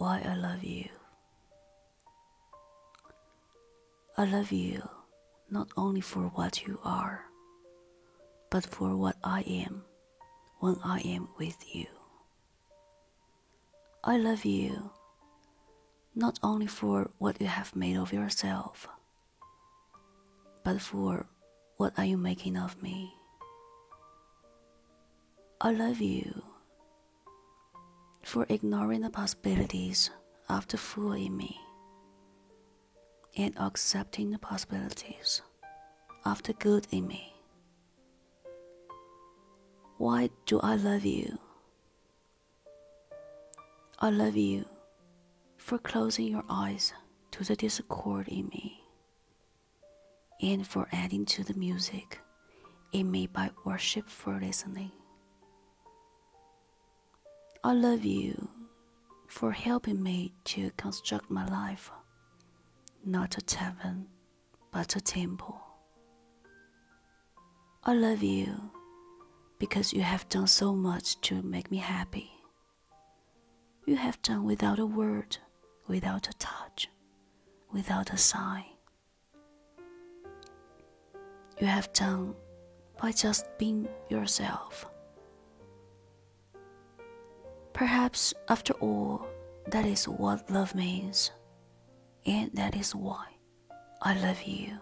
why I love you. I love you not only for what you are, but for what I am when I am with you. I love you not only for what you have made of yourself, but for what are you making of me. I love you for ignoring the possibilities of the fool in me and accepting the possibilities of the good in me. Why do I love you? I love you for closing your eyes to the discord in me and for adding to the music in me by worshipful listening. I love you for helping me to construct my life, not a tavern, but a temple. I love you because you have done so much to make me happy. You have done without a word, without a touch, without a sign. You have done by just being yourself. Perhaps, after all, that is what love means, and that is why I love you.